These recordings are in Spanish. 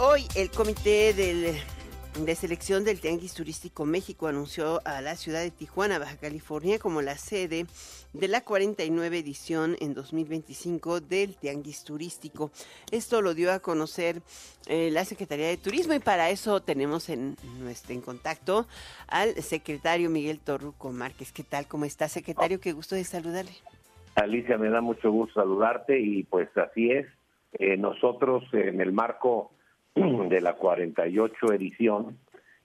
Hoy el comité de selección del Tianguis Turístico México anunció a la ciudad de Tijuana, Baja California, como la sede de la 49 edición en 2025 del Tianguis Turístico. Esto lo dio a conocer eh, la Secretaría de Turismo y para eso tenemos en en contacto al secretario Miguel Torruco Márquez. ¿Qué tal? ¿Cómo está, secretario? Qué gusto de saludarle. Alicia, me da mucho gusto saludarte y pues así es. Eh, nosotros en el marco de la 48 edición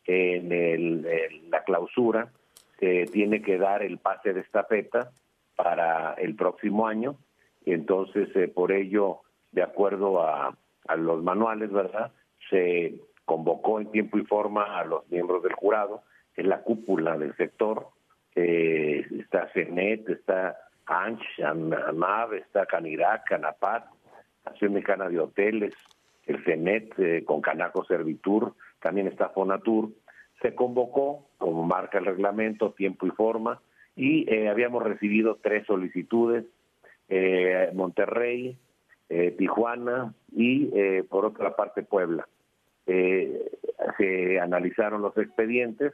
en, el, la clausura se tiene que dar el pase de estafeta para el próximo año. Y entonces eh, por ello de acuerdo a, a, los manuales verdad se convocó en tiempo y forma a los miembros del jurado que es la cúpula del sector eh, está CENET está ANCH, AMAV, está CANIRAC, CANAPAT, Asociación Mexicana de Hoteles, el CENET eh, con Canaco Servitur, también está Fonatur, se convocó, como marca el reglamento, tiempo y forma, y eh, habíamos recibido tres solicitudes, eh, Monterrey, Tijuana y por otra parte Puebla. se analizaron los expedientes,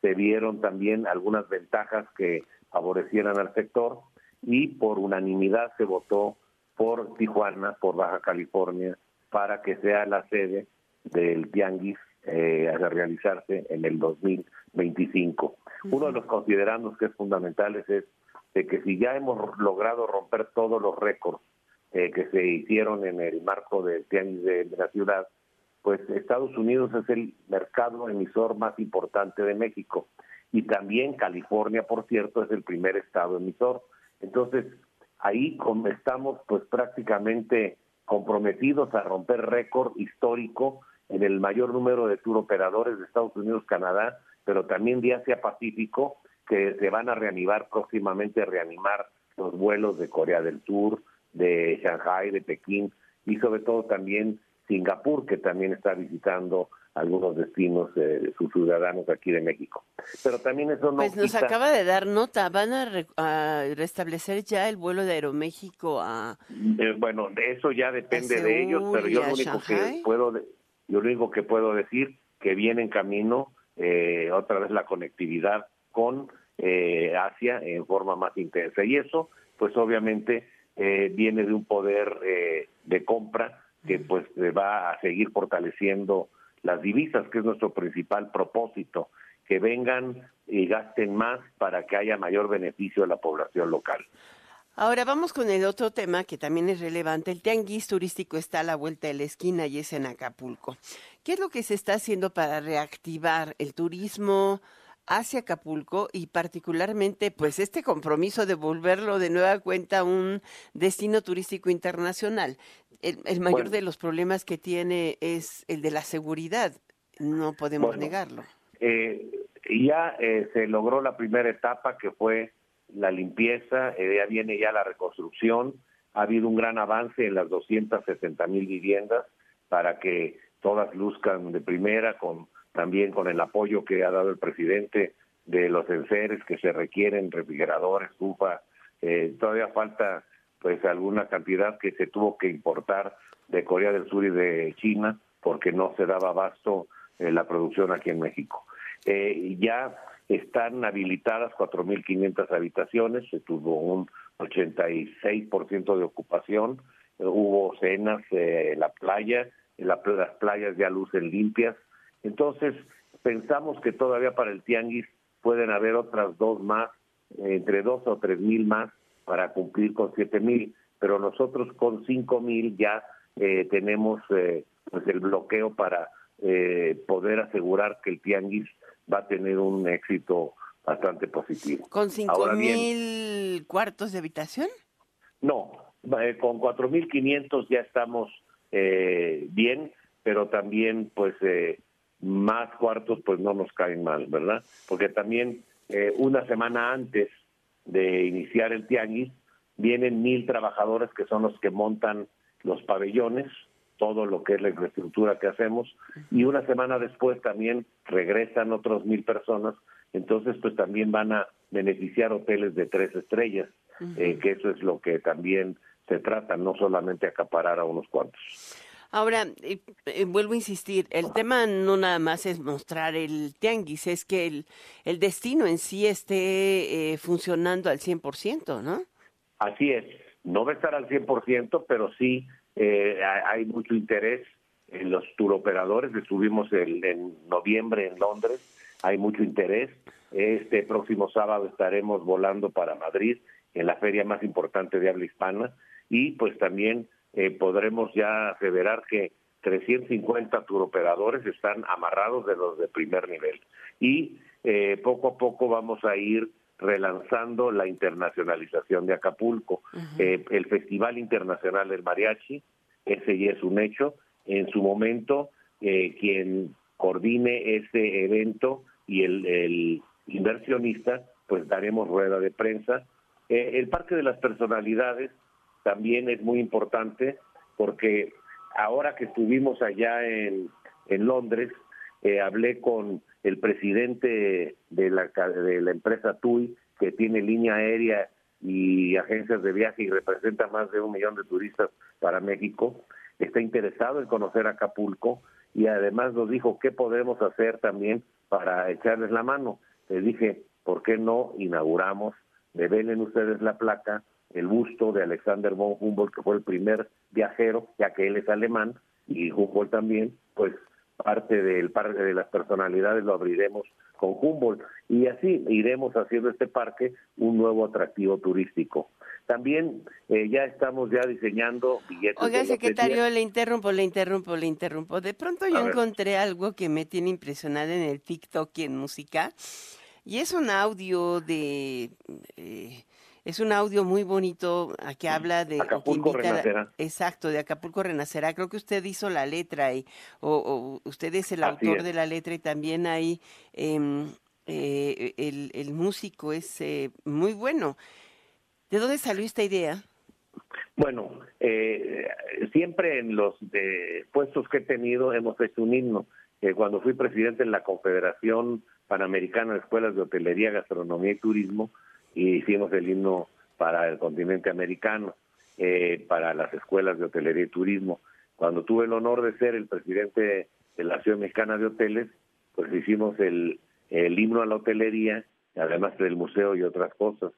se vieron también algunas ventajas que favorecieran al sector y por unanimidad se votó por Tijuana, por Baja California, para que sea la sede del Tianguis eh, a realizarse en el 2025. Uno de los considerandos que es fundamental es, de que si ya hemos logrado romper todos los récords eh, que se hicieron en el marco del Tianguis de, la ciudad, pues Estados Unidos es el mercado emisor más importante de México y también California, por cierto, es el primer estado emisor. Entonces, ahí estamos pues prácticamente comprometidos a romper récord histórico en el mayor número de tour operadores de Estados Unidos, Canadá, pero también de Asia Pacífico, que se van a reanimar próximamente, reanimar los vuelos de Corea del Sur, de Shanghai, de Pekín y sobre todo también Singapur, que también está visitando algunos destinos de sus ciudadanos aquí de México. Pero también eso no. Pues nos acaba de dar nota, van a, restablecer ya el vuelo de Aeroméxico a. Eh, bueno, eso ya depende de ellos, pero yo lo único que puedo, yo lo único que puedo decir que viene en camino eh, otra vez la conectividad con eh, Asia en forma más intensa y eso, pues obviamente viene de un poder de compra que pues va a seguir fortaleciendo las divisas, que es nuestro principal propósito, que vengan y gasten más para que haya mayor beneficio a la población local. Ahora vamos con el otro tema que también es relevante. El tianguis turístico está a la vuelta de la esquina y es en Acapulco. ¿Qué es lo que se está haciendo para reactivar el turismo hacia Acapulco y particularmente pues este compromiso de volverlo de nueva cuenta un destino turístico internacional? el, mayor de los problemas que tiene es el de la seguridad, no podemos negarlo. Eh, ya eh, se logró la primera etapa que fue la limpieza, eh, ya viene ya la reconstrucción, ha habido un gran avance en las 260 mil viviendas para que todas luzcan de primera, con también con el apoyo que ha dado el presidente de los enseres que se requieren, refrigeradores, estufa, todavía falta pues alguna cantidad que se tuvo que importar de Corea del Sur y de China porque no se daba abasto eh, la producción aquí en México. Eh, ya están habilitadas 4.500 habitaciones, se tuvo un 86% de ocupación, hubo cenas en la playa, en las playas ya lucen limpias. Entonces, pensamos que todavía para el tianguis pueden haber otras dos más, entre dos o tres mil más, para cumplir con siete mil, pero nosotros con cinco mil ya eh, tenemos eh, pues el bloqueo para eh, poder asegurar que el tianguis va a tener un éxito bastante positivo. ¿Con cinco mil cuartos de habitación? No, con cuatro mil quinientos ya estamos bien, pero también pues más cuartos pues no nos caen mal, ¿verdad? Porque también una semana antes de iniciar el tianguis, vienen mil trabajadores que son los que montan los pabellones, todo lo que es la infraestructura que hacemos, y una semana después también regresan otros mil personas, entonces pues también van a beneficiar hoteles de tres estrellas, eh, que eso es lo que también se trata, no solamente acaparar a unos cuantos. Ahora, eh, eh, vuelvo a insistir, el tema no nada más es mostrar el tianguis, es que el, el destino en sí esté eh, funcionando al 100%, ¿no? Así es, no va a estar al 100%, pero sí eh, hay mucho interés en los turoperadores. Estuvimos el, en noviembre en Londres, hay mucho interés. Este próximo sábado estaremos volando para Madrid en la feria más importante de habla hispana y pues también eh, podremos ya aseverar que 350 turoperadores están amarrados de los de primer nivel. Y eh, poco a poco vamos a ir relanzando la internacionalización de Acapulco. Eh, el Festival Internacional del Mariachi, ese ya es un hecho. En su momento, quien coordine ese evento y el, el, inversionista, pues daremos rueda de prensa. el Parque de las Personalidades también es muy importante porque ahora que estuvimos allá en, en Londres, eh, hablé con el presidente de la, de la empresa TUI, que tiene línea aérea y agencias de viaje y representa más de un millón de turistas para México. Está interesado en conocer Acapulco y además nos dijo qué podemos hacer también para echarles la mano. Le dije, ¿por qué no inauguramos? Develen ustedes la placa, el busto de Alexander von Humboldt, que fue el primer viajero, ya que él es alemán, y Humboldt también, pues parte del parque de las personalidades lo abriremos con Humboldt y así iremos haciendo este parque un nuevo atractivo turístico. También eh, ya estamos ya diseñando billetes. Oiga, secretario, le interrumpo, le interrumpo, le interrumpo. De pronto yo encontré algo que me tiene impresionada en el TikTok y en música y es un audio de eh, es un audio muy bonito que habla de... Acapulco Renacerá. exacto, de Acapulco Renacerá. Creo que usted hizo la letra y, o, usted es el autor de la letra y también ahí em, eh, el, el, músico es eh, muy bueno. ¿De dónde salió esta idea? Bueno, eh, siempre en los puestos que he tenido hemos hecho un himno. cuando fui presidente en la Confederación Panamericana de Escuelas de Hotelería, Gastronomía y Turismo, y hicimos el himno para el continente americano, eh, para las escuelas de hotelería y turismo. Cuando tuve el honor de ser el presidente de la Ciudad Mexicana de Hoteles, pues hicimos el, el himno a la hotelería, además del museo y otras cosas.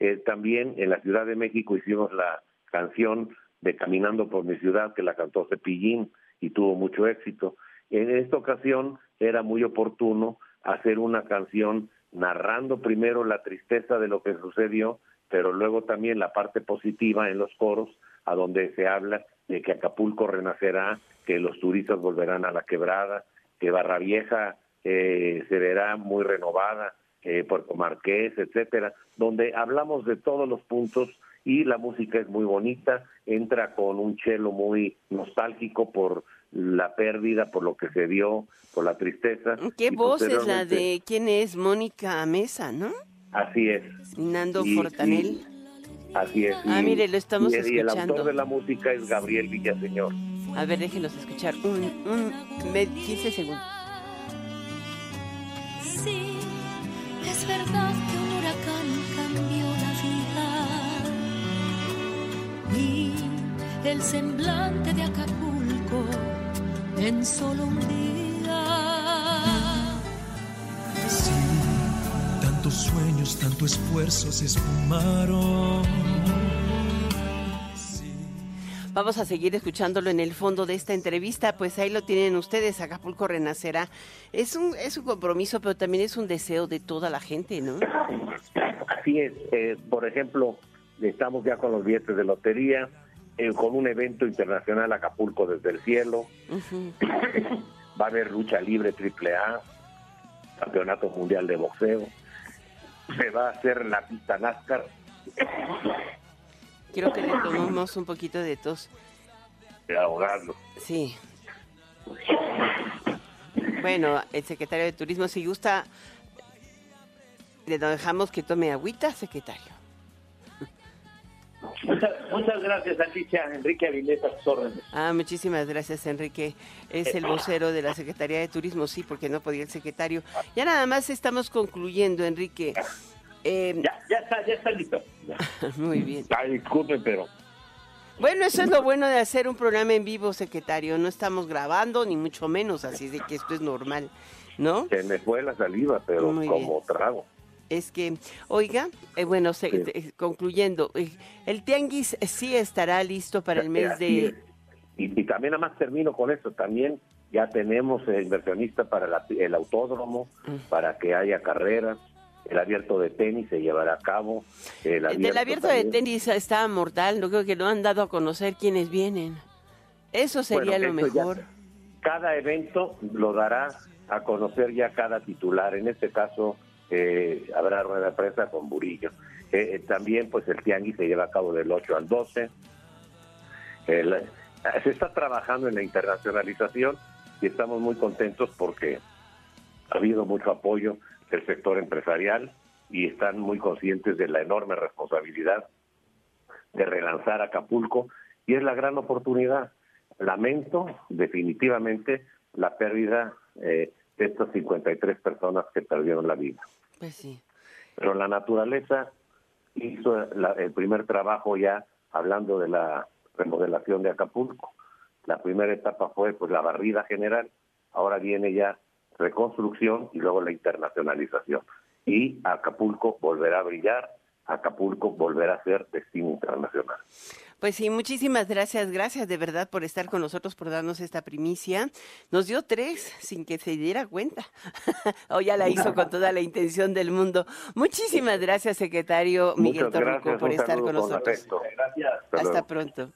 Eh, también en la Ciudad de México hicimos la canción de Caminando por mi ciudad, que la cantó Cepillín y tuvo mucho éxito. En esta ocasión era muy oportuno hacer una canción narrando primero la tristeza de lo que sucedió, pero luego también la parte positiva en los coros, a donde se habla de que Acapulco renacerá, que los turistas volverán a la quebrada, que Barra Vieja eh, se verá muy renovada, eh, Puerto Marqués, etcétera, donde hablamos de todos los puntos y la música es muy bonita, entra con un chelo muy nostálgico por la pérdida, por lo que se dio, por la tristeza. ¿Qué voz es la de quién es? Mónica Mesa, ¿no? Así es. Nando Fortanel. así es. ah, mire, lo estamos escuchando. Y el autor de la música es Gabriel Villaseñor. A ver, déjenos escuchar un, un 15 segundos. Sí, es verdad que un huracán cambió la vida. Y el semblante de Acapulco en solo un día. Sí, tantos sueños, tanto esfuerzo se esfumaron. Vamos a seguir escuchándolo en el fondo de esta entrevista, pues ahí lo tienen ustedes, Acapulco Renacerá. Es un, es un compromiso, pero también es un deseo de toda la gente, ¿no? Así es. Eh, por ejemplo, estamos ya con los billetes de lotería, eh, con un evento internacional Acapulco desde el cielo. Va a haber lucha libre triple A, campeonato mundial de boxeo. Se va a hacer la pista NASCAR. Quiero que le tomemos un poquito de tos. De ahogarlo. Sí. Bueno, el secretario de Turismo, si gusta, le dejamos que tome agüita, secretario. Muchas, gracias, Alicia. Enrique Avilés, a sus órdenes. Ah, muchísimas gracias, Enrique. Es el vocero de la Secretaría de Turismo, sí, porque no podía el secretario. Ya nada más estamos concluyendo, Enrique. Eh, ya, ya está, ya está listo. Muy bien. Ay, disculpe, pero Bueno, eso es lo bueno de hacer un programa en vivo, secretario. No estamos grabando, ni mucho menos, así de que esto es normal, ¿no? Se me fue la saliva, pero Muy como trago. Es que, oiga, eh, bueno, se- Sí. eh, concluyendo, eh, el tianguis sí estará listo para el mes de... Y, y también nada más termino con eso, también ya tenemos eh, inversionista para la- el autódromo, Mm. para que haya carreras, el abierto de tenis se llevará a cabo. El Del abierto de tenis está mortal, no creo que no han dado a conocer quiénes vienen. Eso sería Bueno, lo ya- mejor. cada evento lo dará a conocer ya cada titular. En este caso eh, habrá rueda de prensa con Burillo. Eh, eh, también pues el tianguis se lleva a cabo del 8 al 12. El- se está trabajando en la internacionalización y estamos muy contentos porque ha habido mucho apoyo del sector empresarial y están muy conscientes de la enorme responsabilidad de relanzar Acapulco y es la gran oportunidad. Lamento definitivamente la pérdida eh, de estas 53 personas que perdieron la vida. Pues sí. Pero la naturaleza hizo la- el primer trabajo ya hablando de la remodelación de Acapulco. La primera etapa fue pues la barrida general, ahora viene ya reconstrucción y luego la internacionalización. Y Acapulco volverá a brillar, Acapulco volverá a ser destino internacional. Pues sí, muchísimas gracias, gracias de verdad por estar con nosotros, por darnos esta primicia. Nos dio tres sin que se diera cuenta. o ya la hizo con toda la intención del mundo. Muchísimas gracias, secretario Miguel Torrico, por estar con nosotros. afecto. Gracias. Hasta pronto.